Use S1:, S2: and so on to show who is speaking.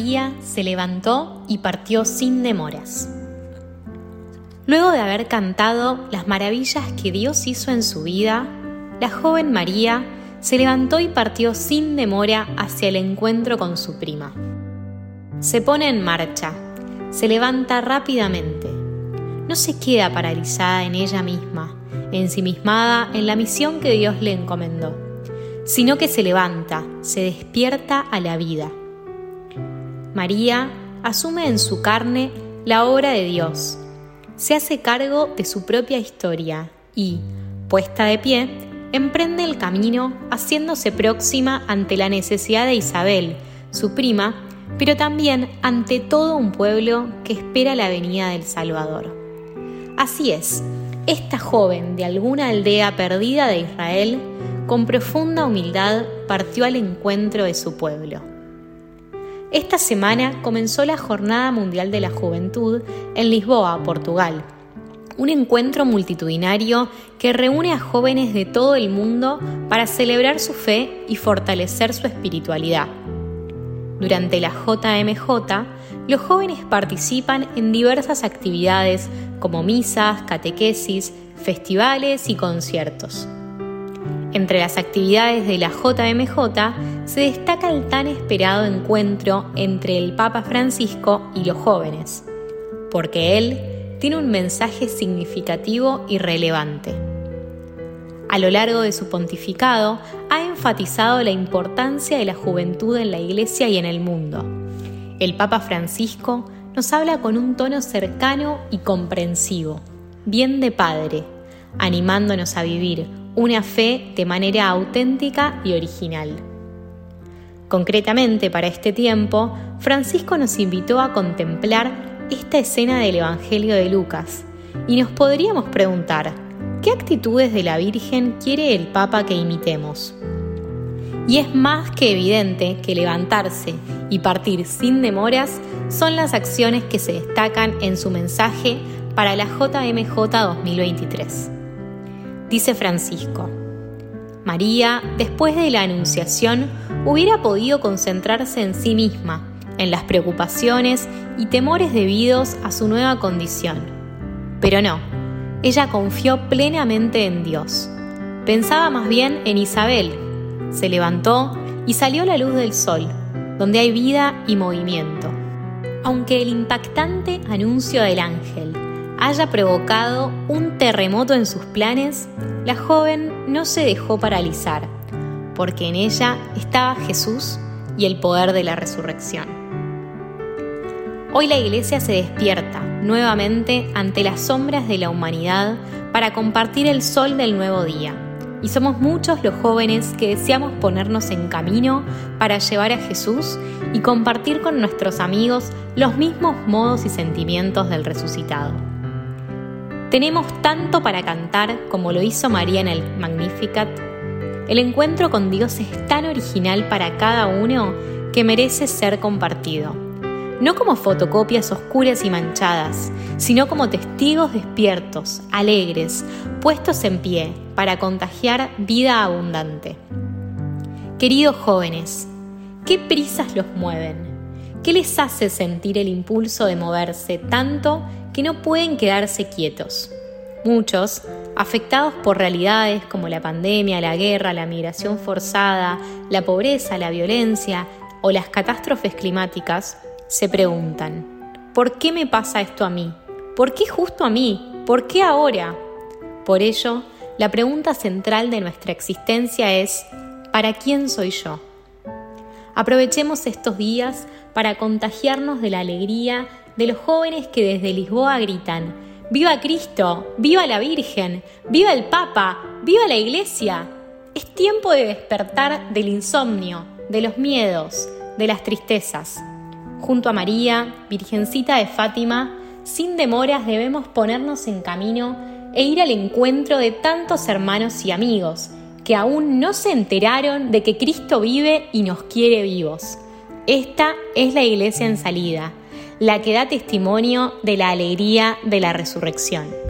S1: María se levantó y partió sin demoras. Luego de haber cantado las maravillas que Dios hizo en su vida, la joven María se levantó y partió sin demora hacia el encuentro con su prima. Se pone en marcha, se levanta rápidamente. No se queda paralizada en ella misma, ensimismada en la misión que Dios le encomendó, sino que se levanta, se despierta a la vida. María asume en su carne la obra de Dios, se hace cargo de su propia historia y, puesta de pie, emprende el camino haciéndose próxima ante la necesidad de Isabel, su prima, pero también ante todo un pueblo que espera la venida del Salvador. Así es, esta joven de alguna aldea perdida de Israel, con profunda humildad, partió al encuentro de su pueblo. Esta semana comenzó la Jornada Mundial de la Juventud en Lisboa, Portugal, un encuentro multitudinario que reúne a jóvenes de todo el mundo para celebrar su fe y fortalecer su espiritualidad. Durante la JMJ, los jóvenes participan en diversas actividades como misas, catequesis, festivales y conciertos. Entre las actividades de la JMJ se destaca el tan esperado encuentro entre el Papa Francisco y los jóvenes, porque él tiene un mensaje significativo y relevante. A lo largo de su pontificado ha enfatizado la importancia de la juventud en la Iglesia y en el mundo. El Papa Francisco nos habla con un tono cercano y comprensivo, bien de padre, animándonos a vivir una fe de manera auténtica y original. Concretamente para este tiempo, Francisco nos invitó a contemplar esta escena del Evangelio de Lucas y nos podríamos preguntar, ¿qué actitudes de la Virgen quiere el Papa que imitemos? Y es más que evidente que levantarse y partir sin demoras son las acciones que se destacan en su mensaje para la JMJ 2023. Dice Francisco, María, después de la Anunciación, hubiera podido concentrarse en sí misma en las preocupaciones y temores debidos a su nueva condición. Pero no, ella confió plenamente en Dios. Pensaba más bien en Isabel. Se levantó y salió la luz del sol, donde hay vida y movimiento. Aunque el impactante anuncio del ángel haya provocado un terremoto en sus planes, la joven no se dejó paralizar, porque en ella estaba Jesús y el poder de la resurrección. Hoy la Iglesia se despierta nuevamente ante las sombras de la humanidad para compartir el sol del nuevo día. Y somos muchos los jóvenes que deseamos ponernos en camino para llevar a Jesús y compartir con nuestros amigos los mismos modos y sentimientos del resucitado. Tenemos tanto para cantar como lo hizo María en el Magnificat. El encuentro con Dios es tan original para cada uno que merece ser compartido no como fotocopias oscuras y manchadas, sino como testigos despiertos, alegres, puestos en pie para contagiar vida abundante. Queridos jóvenes, ¿qué prisas los mueven? ¿Qué les hace sentir el impulso de moverse tanto que no pueden quedarse quietos? Muchos, afectados por realidades como la pandemia, la guerra, la migración forzada, la pobreza, la violencia o las catástrofes climáticas, se preguntan, ¿por qué me pasa esto a mí? ¿Por qué justo a mí? ¿Por qué ahora? Por ello, la pregunta central de nuestra existencia es, ¿para quién soy yo? Aprovechemos estos días para contagiarnos de la alegría de los jóvenes que desde Lisboa gritan, ¡Viva Cristo! ¡Viva la Virgen! ¡Viva el Papa! ¡Viva la Iglesia! Es tiempo de despertar del insomnio, de los miedos, de las tristezas. Junto a María, Virgencita de Fátima, sin demoras debemos ponernos en camino e ir al encuentro de tantos hermanos y amigos que aún no se enteraron de que Cristo vive y nos quiere vivos. Esta es la iglesia en salida, la que da testimonio de la alegría de la resurrección.